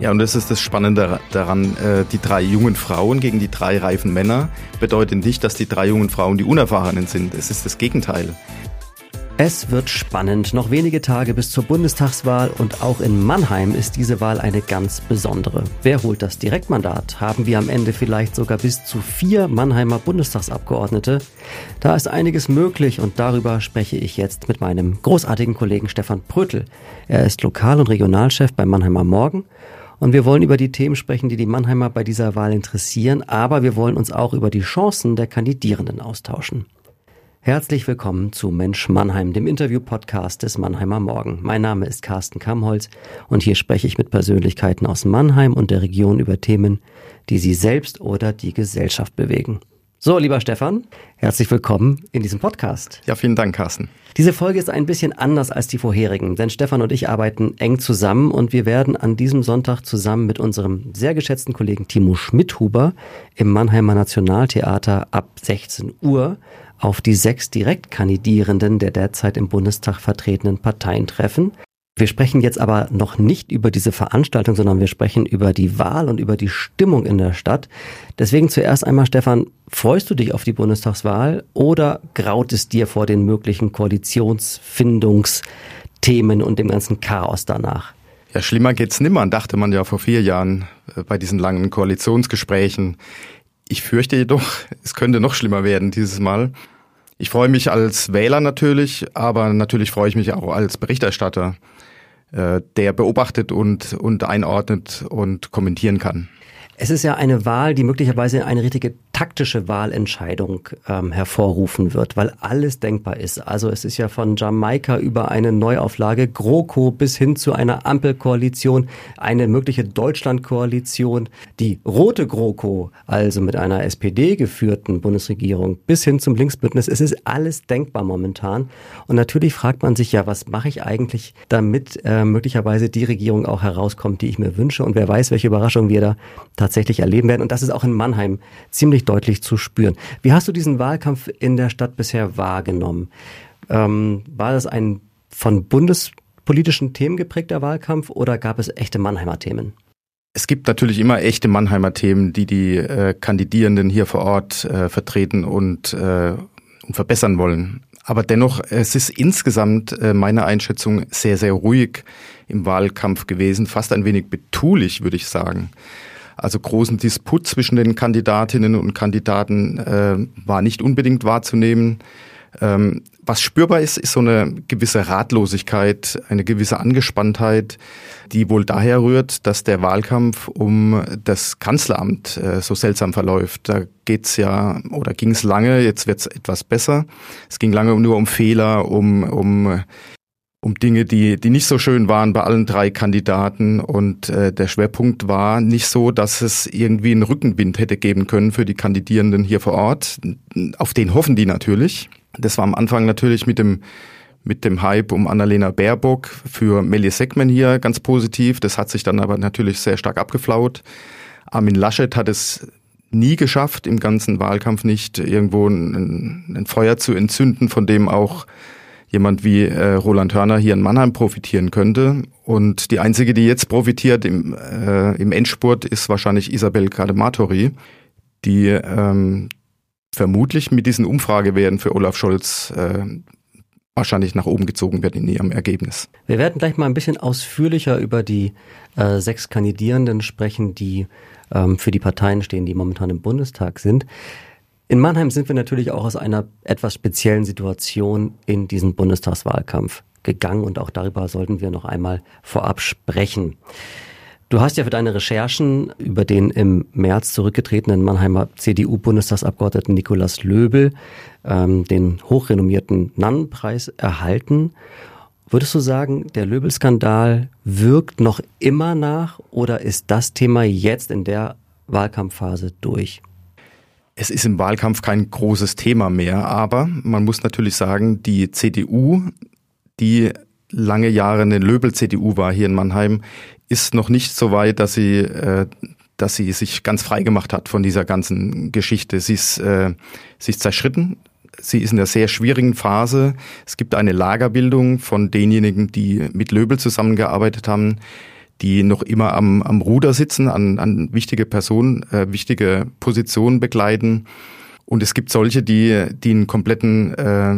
Ja, und das ist das Spannende daran, äh, die drei jungen Frauen gegen die drei reifen Männer bedeutet nicht, dass die drei jungen Frauen die Unerfahrenen sind. Es ist das Gegenteil. Es wird spannend. Noch wenige Tage bis zur Bundestagswahl und auch in Mannheim ist diese Wahl eine ganz besondere. Wer holt das Direktmandat? Haben wir am Ende vielleicht sogar bis zu vier Mannheimer Bundestagsabgeordnete? Da ist einiges möglich und darüber spreche ich jetzt mit meinem großartigen Kollegen Stefan Prötel. Er ist Lokal- und Regionalchef bei Mannheimer Morgen und wir wollen über die Themen sprechen, die die Mannheimer bei dieser Wahl interessieren, aber wir wollen uns auch über die Chancen der Kandidierenden austauschen. Herzlich willkommen zu Mensch Mannheim, dem Interview-Podcast des Mannheimer Morgen. Mein Name ist Carsten Kamholz und hier spreche ich mit Persönlichkeiten aus Mannheim und der Region über Themen, die sie selbst oder die Gesellschaft bewegen. So, lieber Stefan, herzlich willkommen in diesem Podcast. Ja, vielen Dank, Carsten. Diese Folge ist ein bisschen anders als die vorherigen, denn Stefan und ich arbeiten eng zusammen und wir werden an diesem Sonntag zusammen mit unserem sehr geschätzten Kollegen Timo Schmidhuber im Mannheimer Nationaltheater ab 16 Uhr auf die sechs Direktkandidierenden der derzeit im Bundestag vertretenen Parteien treffen. Wir sprechen jetzt aber noch nicht über diese Veranstaltung, sondern wir sprechen über die Wahl und über die Stimmung in der Stadt. Deswegen zuerst einmal, Stefan, freust du dich auf die Bundestagswahl oder graut es dir vor den möglichen Koalitionsfindungsthemen und dem ganzen Chaos danach? Ja, schlimmer geht's nimmer, dachte man ja vor vier Jahren äh, bei diesen langen Koalitionsgesprächen. Ich fürchte jedoch, es könnte noch schlimmer werden dieses Mal. Ich freue mich als Wähler natürlich, aber natürlich freue ich mich auch als Berichterstatter, äh, der beobachtet und, und einordnet und kommentieren kann. Es ist ja eine Wahl, die möglicherweise eine richtige taktische Wahlentscheidung ähm, hervorrufen wird, weil alles denkbar ist. Also es ist ja von Jamaika über eine Neuauflage GroKo bis hin zu einer Ampelkoalition, eine mögliche Deutschlandkoalition, die rote GroKo, also mit einer SPD geführten Bundesregierung, bis hin zum Linksbündnis. Es ist alles denkbar momentan. Und natürlich fragt man sich ja, was mache ich eigentlich, damit äh, möglicherweise die Regierung auch herauskommt, die ich mir wünsche. Und wer weiß, welche Überraschung wir da tatsächlich erleben werden. Und das ist auch in Mannheim ziemlich deutlich zu spüren. Wie hast du diesen Wahlkampf in der Stadt bisher wahrgenommen? Ähm, war das ein von bundespolitischen Themen geprägter Wahlkampf oder gab es echte Mannheimer Themen? Es gibt natürlich immer echte Mannheimer Themen, die die äh, Kandidierenden hier vor Ort äh, vertreten und, äh, und verbessern wollen. Aber dennoch, es ist insgesamt äh, meine Einschätzung sehr, sehr ruhig im Wahlkampf gewesen, fast ein wenig betulich, würde ich sagen. Also großen Disput zwischen den Kandidatinnen und Kandidaten äh, war nicht unbedingt wahrzunehmen. Ähm, was spürbar ist, ist so eine gewisse Ratlosigkeit, eine gewisse Angespanntheit, die wohl daher rührt, dass der Wahlkampf um das Kanzleramt äh, so seltsam verläuft. Da geht's ja oder ging es lange, jetzt wird's etwas besser. Es ging lange nur um Fehler, um, um um Dinge, die, die nicht so schön waren bei allen drei Kandidaten. Und äh, der Schwerpunkt war nicht so, dass es irgendwie einen Rückenwind hätte geben können für die Kandidierenden hier vor Ort. Auf den hoffen die natürlich. Das war am Anfang natürlich mit dem mit dem Hype um Annalena Baerbock für Melly Segman hier ganz positiv. Das hat sich dann aber natürlich sehr stark abgeflaut. Armin Laschet hat es nie geschafft, im ganzen Wahlkampf nicht irgendwo ein, ein Feuer zu entzünden, von dem auch jemand wie äh, Roland Hörner hier in Mannheim profitieren könnte. Und die einzige, die jetzt profitiert im, äh, im Endspurt, ist wahrscheinlich Isabel Kadematori, die ähm, vermutlich mit diesen Umfragewerten für Olaf Scholz äh, wahrscheinlich nach oben gezogen wird in ihrem Ergebnis. Wir werden gleich mal ein bisschen ausführlicher über die äh, sechs Kandidierenden sprechen, die ähm, für die Parteien stehen, die momentan im Bundestag sind. In Mannheim sind wir natürlich auch aus einer etwas speziellen Situation in diesen Bundestagswahlkampf gegangen und auch darüber sollten wir noch einmal vorab sprechen. Du hast ja für deine Recherchen über den im März zurückgetretenen Mannheimer CDU-Bundestagsabgeordneten Nikolaus Löbel ähm, den hochrenommierten Nannenpreis erhalten. Würdest du sagen, der Löbel-Skandal wirkt noch immer nach oder ist das Thema jetzt in der Wahlkampfphase durch? Es ist im Wahlkampf kein großes Thema mehr, aber man muss natürlich sagen, die CDU, die lange Jahre eine Löbel-CDU war hier in Mannheim, ist noch nicht so weit, dass sie, äh, dass sie sich ganz frei gemacht hat von dieser ganzen Geschichte. Sie ist, äh, sie ist zerschritten. Sie ist in einer sehr schwierigen Phase. Es gibt eine Lagerbildung von denjenigen, die mit Löbel zusammengearbeitet haben, die noch immer am, am Ruder sitzen, an, an wichtige Personen, äh, wichtige Positionen begleiten. Und es gibt solche, die, die einen kompletten äh,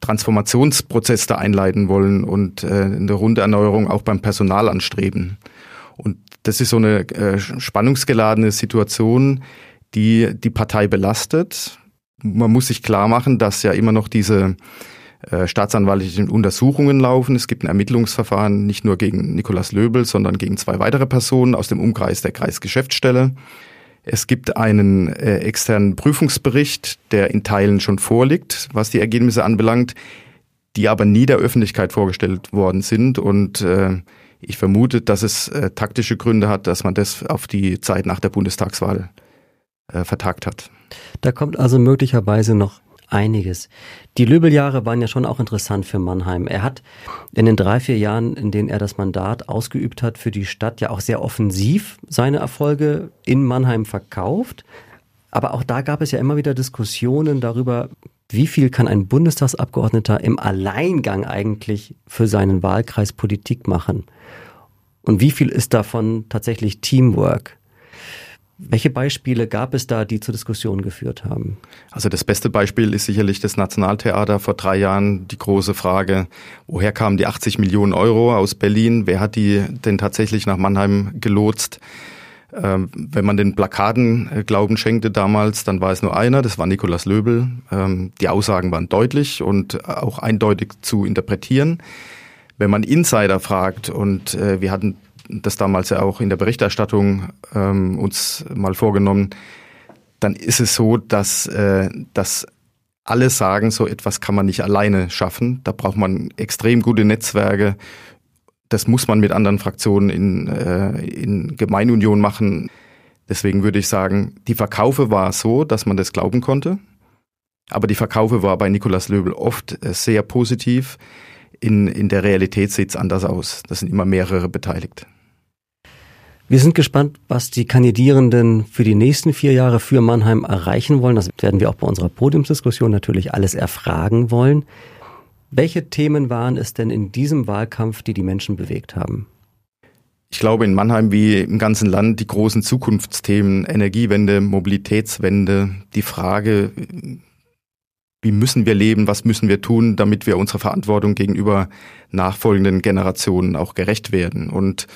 Transformationsprozess da einleiten wollen und äh, eine runde Erneuerung auch beim Personal anstreben. Und das ist so eine äh, spannungsgeladene Situation, die die Partei belastet. Man muss sich klar machen, dass ja immer noch diese äh, staatsanwaltlichen Untersuchungen laufen. Es gibt ein Ermittlungsverfahren nicht nur gegen Nikolaus Löbel, sondern gegen zwei weitere Personen aus dem Umkreis der Kreisgeschäftsstelle. Es gibt einen äh, externen Prüfungsbericht, der in Teilen schon vorliegt, was die Ergebnisse anbelangt, die aber nie der Öffentlichkeit vorgestellt worden sind. Und äh, ich vermute, dass es äh, taktische Gründe hat, dass man das auf die Zeit nach der Bundestagswahl äh, vertagt hat. Da kommt also möglicherweise noch einiges. Die Löbeljahre waren ja schon auch interessant für Mannheim. Er hat in den drei, vier Jahren, in denen er das Mandat ausgeübt hat für die Stadt, ja auch sehr offensiv seine Erfolge in Mannheim verkauft. Aber auch da gab es ja immer wieder Diskussionen darüber, wie viel kann ein Bundestagsabgeordneter im Alleingang eigentlich für seinen Wahlkreis Politik machen? Und wie viel ist davon tatsächlich Teamwork? Welche Beispiele gab es da, die zur Diskussion geführt haben? Also das beste Beispiel ist sicherlich das Nationaltheater vor drei Jahren. Die große Frage, woher kamen die 80 Millionen Euro aus Berlin? Wer hat die denn tatsächlich nach Mannheim gelotst? Ähm, wenn man den Plakaten äh, Glauben schenkte damals, dann war es nur einer, das war Nikolaus Löbel. Ähm, die Aussagen waren deutlich und auch eindeutig zu interpretieren. Wenn man Insider fragt, und äh, wir hatten das damals ja auch in der Berichterstattung ähm, uns mal vorgenommen, dann ist es so, dass, äh, dass alle sagen, so etwas kann man nicht alleine schaffen. Da braucht man extrem gute Netzwerke. Das muss man mit anderen Fraktionen in, äh, in Gemeinunion machen. Deswegen würde ich sagen, die Verkaufe war so, dass man das glauben konnte. Aber die Verkaufe war bei Nikolaus Löbel oft äh, sehr positiv. In, in der Realität sieht es anders aus. Das sind immer mehrere beteiligt. Wir sind gespannt, was die Kandidierenden für die nächsten vier Jahre für Mannheim erreichen wollen. Das werden wir auch bei unserer Podiumsdiskussion natürlich alles erfragen wollen. Welche Themen waren es denn in diesem Wahlkampf, die die Menschen bewegt haben? Ich glaube, in Mannheim wie im ganzen Land die großen Zukunftsthemen, Energiewende, Mobilitätswende, die Frage, wie müssen wir leben, was müssen wir tun, damit wir unserer Verantwortung gegenüber nachfolgenden Generationen auch gerecht werden. Und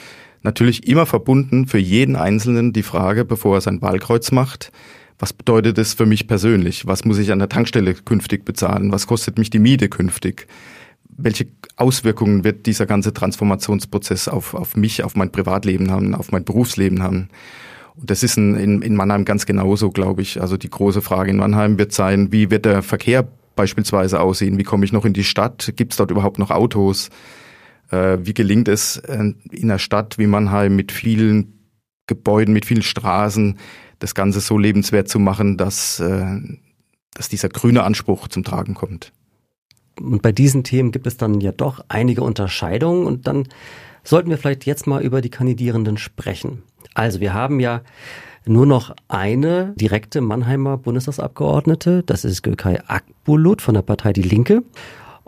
Natürlich immer verbunden für jeden Einzelnen die Frage, bevor er sein Wahlkreuz macht, was bedeutet es für mich persönlich? Was muss ich an der Tankstelle künftig bezahlen? Was kostet mich die Miete künftig? Welche Auswirkungen wird dieser ganze Transformationsprozess auf, auf mich, auf mein Privatleben haben, auf mein Berufsleben haben? Und das ist in, in, in Mannheim ganz genauso, glaube ich. Also die große Frage in Mannheim wird sein, wie wird der Verkehr beispielsweise aussehen? Wie komme ich noch in die Stadt? Gibt es dort überhaupt noch Autos? Äh, wie gelingt es äh, in einer Stadt wie Mannheim mit vielen Gebäuden, mit vielen Straßen, das Ganze so lebenswert zu machen, dass, äh, dass dieser grüne Anspruch zum Tragen kommt. Und bei diesen Themen gibt es dann ja doch einige Unterscheidungen und dann sollten wir vielleicht jetzt mal über die Kandidierenden sprechen. Also wir haben ja nur noch eine direkte Mannheimer Bundestagsabgeordnete, das ist Gökay Akbulut von der Partei Die Linke.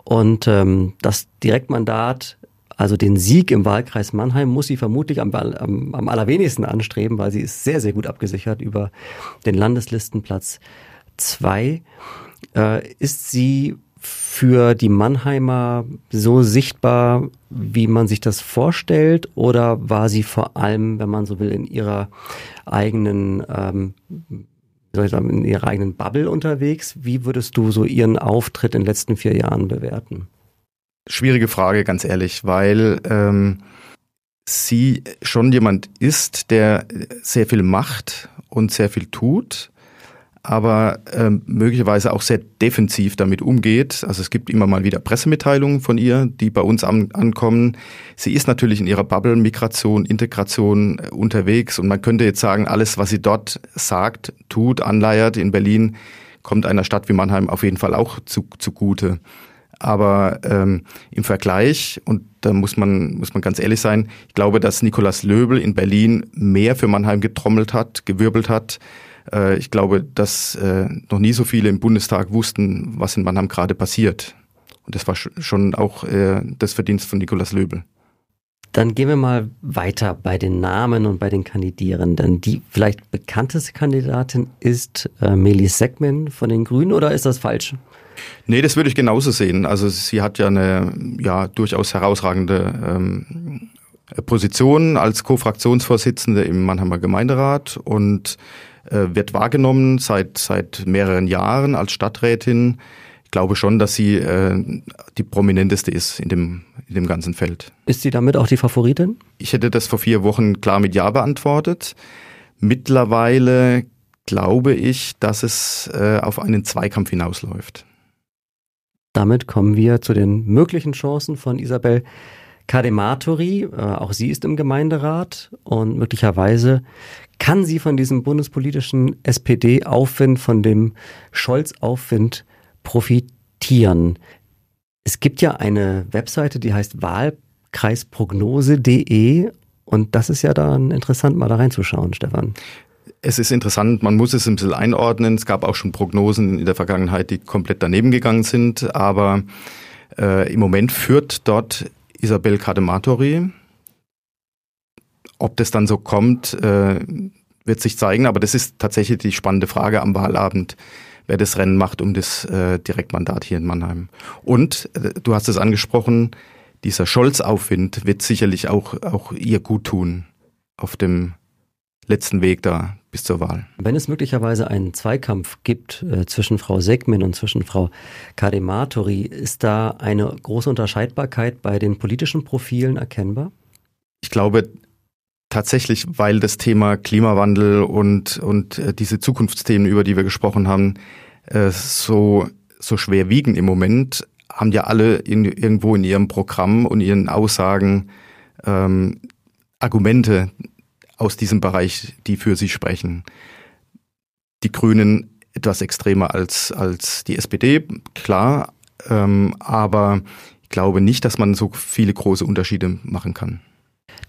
Und ähm, das Direktmandat also den Sieg im Wahlkreis Mannheim muss sie vermutlich am, am, am allerwenigsten anstreben, weil sie ist sehr, sehr gut abgesichert über den Landeslistenplatz 2. Äh, ist sie für die Mannheimer so sichtbar, wie man sich das vorstellt, oder war sie vor allem, wenn man so will, in ihrer eigenen ähm, soll ich sagen, in ihrer eigenen Bubble unterwegs? Wie würdest du so ihren Auftritt in den letzten vier Jahren bewerten? Schwierige Frage, ganz ehrlich, weil ähm, sie schon jemand ist, der sehr viel macht und sehr viel tut, aber ähm, möglicherweise auch sehr defensiv damit umgeht. Also es gibt immer mal wieder Pressemitteilungen von ihr, die bei uns an, ankommen. Sie ist natürlich in ihrer Bubble Migration, Integration äh, unterwegs und man könnte jetzt sagen, alles, was sie dort sagt, tut, anleiert in Berlin, kommt einer Stadt wie Mannheim auf jeden Fall auch zu, zugute. Aber ähm, im Vergleich, und da muss man, muss man ganz ehrlich sein, ich glaube, dass Nikolaus Löbel in Berlin mehr für Mannheim getrommelt hat, gewirbelt hat, äh, ich glaube, dass äh, noch nie so viele im Bundestag wussten, was in Mannheim gerade passiert. Und das war schon auch äh, das Verdienst von Nikolaus Löbel. Dann gehen wir mal weiter bei den Namen und bei den Kandidierenden. Die vielleicht bekannteste Kandidatin ist äh, Melis Segmen von den Grünen oder ist das falsch? Nee, das würde ich genauso sehen. Also sie hat ja eine ja durchaus herausragende ähm, Position als Co-Fraktionsvorsitzende im Mannheimer Gemeinderat und äh, wird wahrgenommen seit, seit mehreren Jahren als Stadträtin. Ich glaube schon, dass sie äh, die prominenteste ist in dem, in dem ganzen Feld. Ist sie damit auch die Favoritin? Ich hätte das vor vier Wochen klar mit Ja beantwortet. Mittlerweile glaube ich, dass es äh, auf einen Zweikampf hinausläuft. Damit kommen wir zu den möglichen Chancen von Isabel Kadematori. Äh, auch sie ist im Gemeinderat und möglicherweise kann sie von diesem bundespolitischen SPD-Aufwind, von dem Scholz-Aufwind profitieren. Es gibt ja eine Webseite, die heißt wahlkreisprognose.de und das ist ja dann interessant, mal da reinzuschauen, Stefan. Es ist interessant, man muss es ein bisschen einordnen. Es gab auch schon Prognosen in der Vergangenheit, die komplett daneben gegangen sind, aber äh, im Moment führt dort Isabel Kadematori, ob das dann so kommt, äh, wird sich zeigen, aber das ist tatsächlich die spannende Frage am Wahlabend, wer das Rennen macht um das äh, Direktmandat hier in Mannheim. Und äh, du hast es angesprochen, dieser Scholz-Aufwind wird sicherlich auch, auch ihr gut tun auf dem letzten Weg da bis zur Wahl. Wenn es möglicherweise einen Zweikampf gibt äh, zwischen Frau Segmin und zwischen Frau Kadematori, ist da eine große Unterscheidbarkeit bei den politischen Profilen erkennbar? Ich glaube, tatsächlich, weil das Thema Klimawandel und, und äh, diese Zukunftsthemen, über die wir gesprochen haben, äh, so, so schwer wiegen im Moment, haben ja alle in, irgendwo in ihrem Programm und ihren Aussagen ähm, Argumente aus diesem Bereich, die für sie sprechen. Die Grünen etwas extremer als, als die SPD, klar, ähm, aber ich glaube nicht, dass man so viele große Unterschiede machen kann.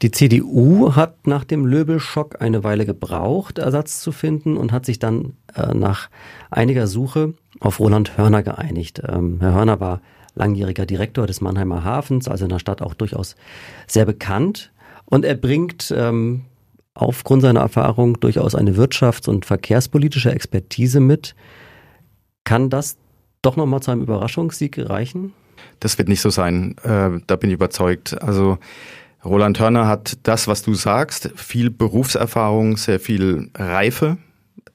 Die CDU hat nach dem Löbelschock eine Weile gebraucht, Ersatz zu finden und hat sich dann äh, nach einiger Suche auf Roland Hörner geeinigt. Ähm, Herr Hörner war langjähriger Direktor des Mannheimer Hafens, also in der Stadt auch durchaus sehr bekannt. Und er bringt ähm, aufgrund seiner Erfahrung durchaus eine wirtschafts- und verkehrspolitische Expertise mit. Kann das doch nochmal zu einem Überraschungssieg reichen? Das wird nicht so sein, äh, da bin ich überzeugt. Also Roland Hörner hat das, was du sagst, viel Berufserfahrung, sehr viel Reife,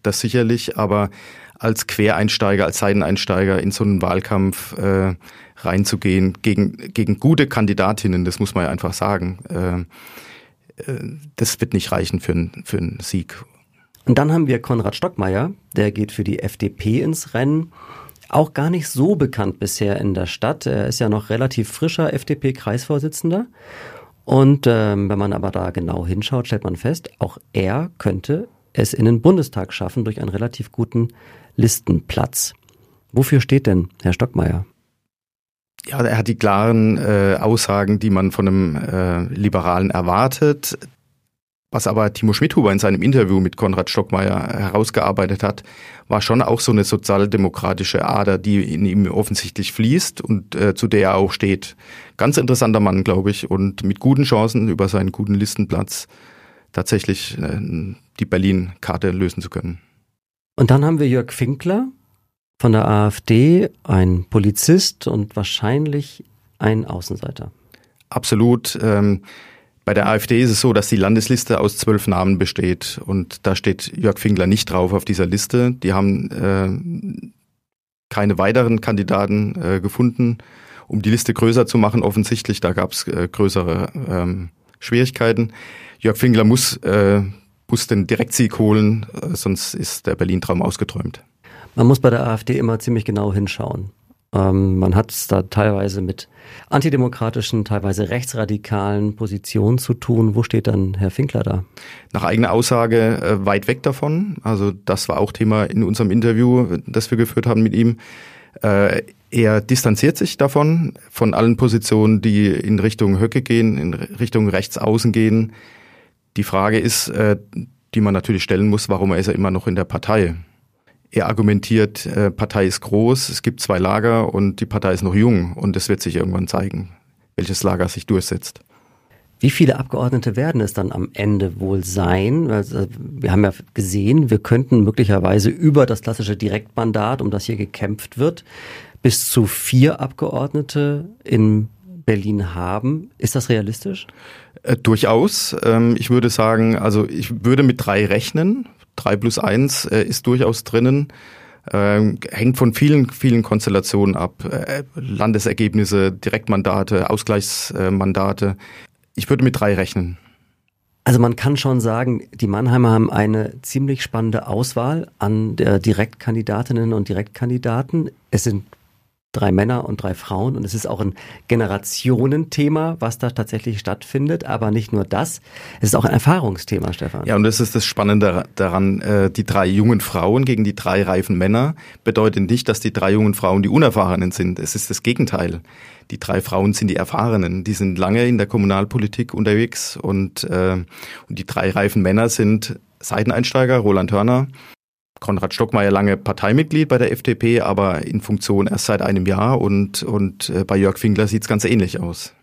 das sicherlich, aber als Quereinsteiger, als Seiteneinsteiger in so einen Wahlkampf äh, reinzugehen gegen, gegen gute Kandidatinnen, das muss man ja einfach sagen, äh das wird nicht reichen für, einen für Sieg. Und dann haben wir Konrad Stockmeier, der geht für die FDP ins Rennen. Auch gar nicht so bekannt bisher in der Stadt. Er ist ja noch relativ frischer FDP-Kreisvorsitzender. Und ähm, wenn man aber da genau hinschaut, stellt man fest, auch er könnte es in den Bundestag schaffen durch einen relativ guten Listenplatz. Wofür steht denn Herr Stockmeier? Ja, er hat die klaren äh, Aussagen, die man von einem äh, Liberalen erwartet. Was aber Timo Schmidhuber in seinem Interview mit Konrad Stockmeier herausgearbeitet hat, war schon auch so eine sozialdemokratische Ader, die in ihm offensichtlich fließt und äh, zu der er auch steht. Ganz interessanter Mann, glaube ich, und mit guten Chancen über seinen guten Listenplatz tatsächlich äh, die Berlin-Karte lösen zu können. Und dann haben wir Jörg Finkler von der AfD, ein Polizist und wahrscheinlich ein Außenseiter. Absolut. Ähm, bei der AfD ist es so, dass die Landesliste aus zwölf Namen besteht und da steht Jörg Fingler nicht drauf auf dieser Liste. Die haben äh, keine weiteren Kandidaten äh, gefunden, um die Liste größer zu machen. Offensichtlich, da gab es äh, größere ähm, Schwierigkeiten. Jörg Fingler muss äh, muss den Direktsieg holen, äh, sonst ist der Berlin-Traum ausgeträumt. Man muss bei der AfD immer ziemlich genau hinschauen. Ähm, man hat es da teilweise mit antidemokratischen, teilweise rechtsradikalen Positionen zu tun. Wo steht dann Herr Finkler da? Nach eigener Aussage äh, weit weg davon. Also das war auch Thema in unserem Interview, das wir geführt haben mit ihm. Äh, er distanziert sich davon, von allen Positionen, die in Richtung Höcke gehen, in Richtung Rechtsaußen gehen. Die Frage ist, äh, die man natürlich stellen muss, warum ist er immer noch in der Partei? Er argumentiert, äh, Partei ist groß, es gibt zwei Lager und die Partei ist noch jung und es wird sich irgendwann zeigen, welches Lager sich durchsetzt. Wie viele Abgeordnete werden es dann am Ende wohl sein? Also wir haben ja gesehen, wir könnten möglicherweise über das klassische Direktmandat, um das hier gekämpft wird, bis zu vier Abgeordnete in Berlin haben. Ist das realistisch? Äh, durchaus. Ähm, ich würde sagen, also ich würde mit drei rechnen. Drei plus eins äh, ist durchaus drinnen. Ähm, hängt von vielen, vielen Konstellationen ab. Äh, Landesergebnisse, Direktmandate, Ausgleichsmandate. Ich würde mit drei rechnen. Also man kann schon sagen, die Mannheimer haben eine ziemlich spannende Auswahl an der Direktkandidatinnen und Direktkandidaten. Es sind drei Männer und drei Frauen. Und es ist auch ein Generationenthema, was da tatsächlich stattfindet. Aber nicht nur das, es ist auch ein Erfahrungsthema, Stefan. Ja, und das ist das Spannende daran. Äh, die drei jungen Frauen gegen die drei reifen Männer bedeutet nicht, dass die drei jungen Frauen die Unerfahrenen sind. Es ist das Gegenteil. Die drei Frauen sind die Erfahrenen. Die sind lange in der Kommunalpolitik unterwegs und, äh, und die drei reifen Männer sind Seiteneinsteiger, Roland Hörner, Konrad Stockmeier lange Parteimitglied bei der FDP, aber in Funktion erst seit einem Jahr und, und äh, bei Jörg Finkler sieht es ganz ähnlich aus.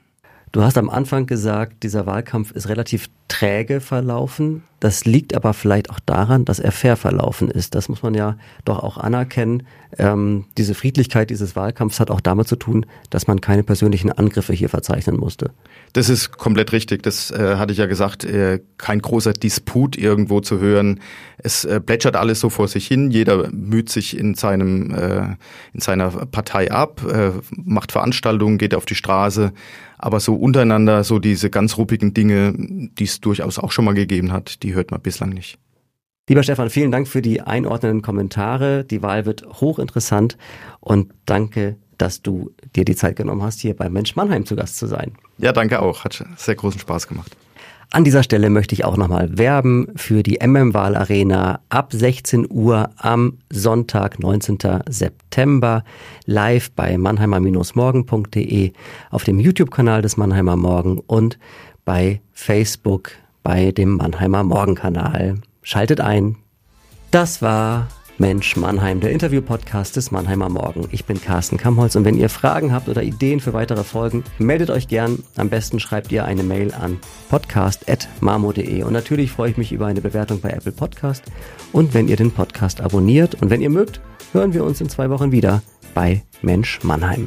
Du hast am Anfang gesagt, dieser Wahlkampf ist relativ träge verlaufen. Das liegt aber vielleicht auch daran, dass er fair verlaufen ist. Das muss man ja doch auch anerkennen. Ähm, diese Friedlichkeit dieses Wahlkampfs hat auch damit zu tun, dass man keine persönlichen Angriffe hier verzeichnen musste. Das ist komplett richtig. Das äh, hatte ich ja gesagt. Äh, kein großer Disput irgendwo zu hören. Es äh, plätschert alles so vor sich hin. Jeder müht sich in seinem äh, in seiner Partei ab, äh, macht Veranstaltungen, geht auf die Straße. Aber so untereinander, so diese ganz ruppigen Dinge, die es durchaus auch schon mal gegeben hat, die hört man bislang nicht. Lieber Stefan, vielen Dank für die einordnenden Kommentare. Die Wahl wird hochinteressant und danke, dass du dir die Zeit genommen hast, hier bei Mensch Mannheim zu Gast zu sein. Ja, danke auch. Hat sehr großen Spaß gemacht. An dieser Stelle möchte ich auch nochmal werben für die MM-Wahl Arena ab 16 Uhr am Sonntag, 19. September, live bei mannheimer-morgen.de, auf dem YouTube-Kanal des Mannheimer Morgen und bei Facebook bei dem Mannheimer Morgen-Kanal. Schaltet ein. Das war Mensch Mannheim, der Interview-Podcast des Mannheimer Morgen. Ich bin Carsten Kamholz und wenn ihr Fragen habt oder Ideen für weitere Folgen, meldet euch gern. Am besten schreibt ihr eine Mail an podcast.marmo.de und natürlich freue ich mich über eine Bewertung bei Apple Podcast und wenn ihr den Podcast abonniert und wenn ihr mögt, hören wir uns in zwei Wochen wieder bei Mensch Mannheim.